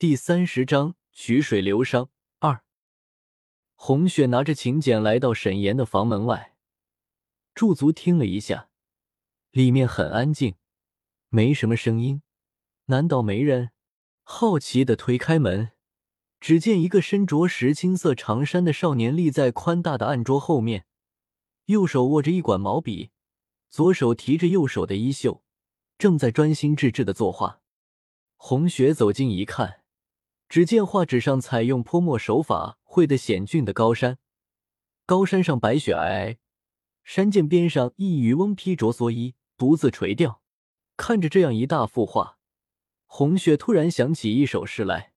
第三十章曲水流觞二。红雪拿着请柬来到沈岩的房门外，驻足听了一下，里面很安静，没什么声音。难道没人？好奇的推开门，只见一个身着石青色长衫的少年立在宽大的案桌后面，右手握着一管毛笔，左手提着右手的衣袖，正在专心致志的作画。红雪走近一看。只见画纸上采用泼墨手法绘的险峻的高山，高山上白雪皑皑，山涧边上一渔翁披着蓑衣，独自垂钓。看着这样一大幅画，红雪突然想起一首诗来：“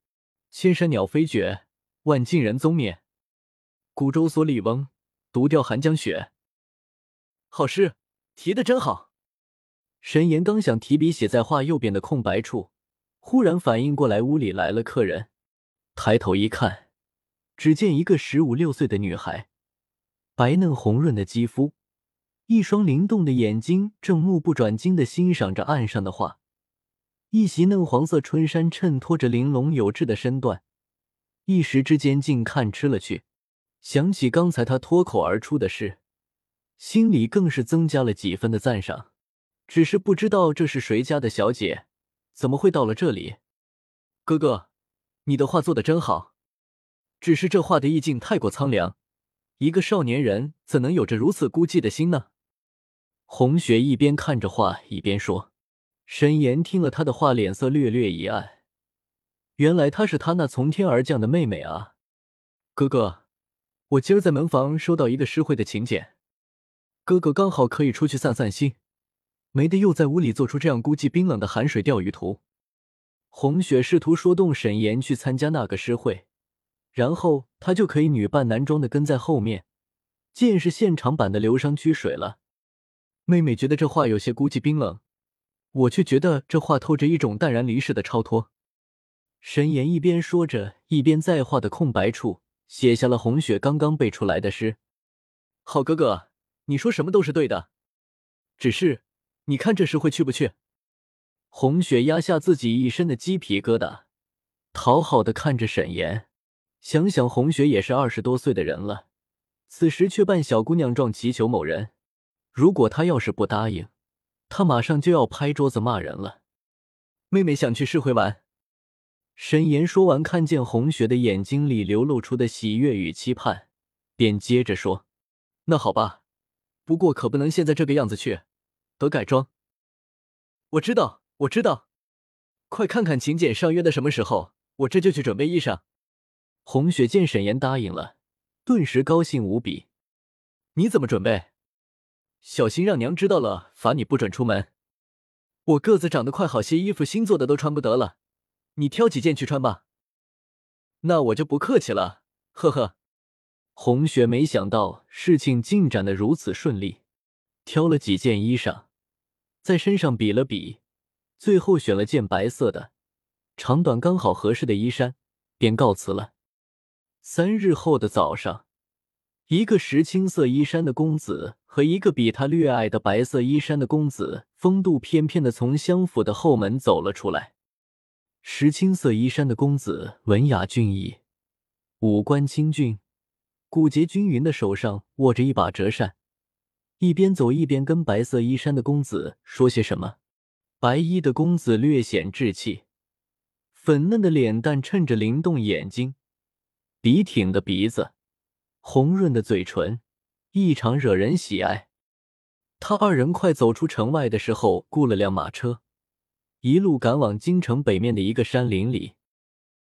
千山鸟飞绝，万径人踪灭。古舟蓑笠翁，独钓寒江雪。”好诗，题的真好。神言刚想提笔写在画右边的空白处。忽然反应过来，屋里来了客人。抬头一看，只见一个十五六岁的女孩，白嫩红润的肌肤，一双灵动的眼睛，正目不转睛的欣赏着岸上的画。一袭嫩黄色春衫衬托着玲珑有致的身段，一时之间竟看痴了去。想起刚才他脱口而出的事，心里更是增加了几分的赞赏。只是不知道这是谁家的小姐。怎么会到了这里？哥哥，你的画做的真好，只是这画的意境太过苍凉，一个少年人怎能有着如此孤寂的心呢？红雪一边看着画一边说。沈岩听了他的话，脸色略略一暗，原来她是他那从天而降的妹妹啊！哥哥，我今儿在门房收到一个诗会的请柬，哥哥刚好可以出去散散心。没得又在屋里做出这样孤寂冰冷的寒水钓鱼图。红雪试图说动沈岩去参加那个诗会，然后他就可以女扮男装的跟在后面，见识现场版的流觞曲水了。妹妹觉得这话有些孤寂冰冷，我却觉得这话透着一种淡然离世的超脱。沈岩一边说着，一边在画的空白处写下了红雪刚刚背出来的诗。好哥哥，你说什么都是对的，只是。你看这时会去不去？红雪压下自己一身的鸡皮疙瘩，讨好的看着沈岩。想想红雪也是二十多岁的人了，此时却扮小姑娘状祈求某人。如果他要是不答应，他马上就要拍桌子骂人了。妹妹想去试会玩。沈岩说完，看见红雪的眼睛里流露出的喜悦与期盼，便接着说：“那好吧，不过可不能现在这个样子去。”得改装。我知道，我知道。快看看请柬上约的什么时候，我这就去准备衣裳。红雪见沈岩答应了，顿时高兴无比。你怎么准备？小心让娘知道了，罚你不准出门。我个子长得快，好些衣服新做的都穿不得了，你挑几件去穿吧。那我就不客气了，呵呵。红雪没想到事情进展的如此顺利，挑了几件衣裳。在身上比了比，最后选了件白色的、长短刚好合适的衣衫，便告辞了。三日后的早上，一个石青色衣衫的公子和一个比他略矮的白色衣衫的公子，风度翩翩的从相府的后门走了出来。石青色衣衫的公子文雅俊逸，五官清俊，骨节均匀的手上握着一把折扇。一边走一边跟白色衣衫的公子说些什么。白衣的公子略显稚气，粉嫩的脸蛋衬着灵动眼睛，笔挺的鼻子，红润的嘴唇，异常惹人喜爱。他二人快走出城外的时候，雇了辆马车，一路赶往京城北面的一个山林里。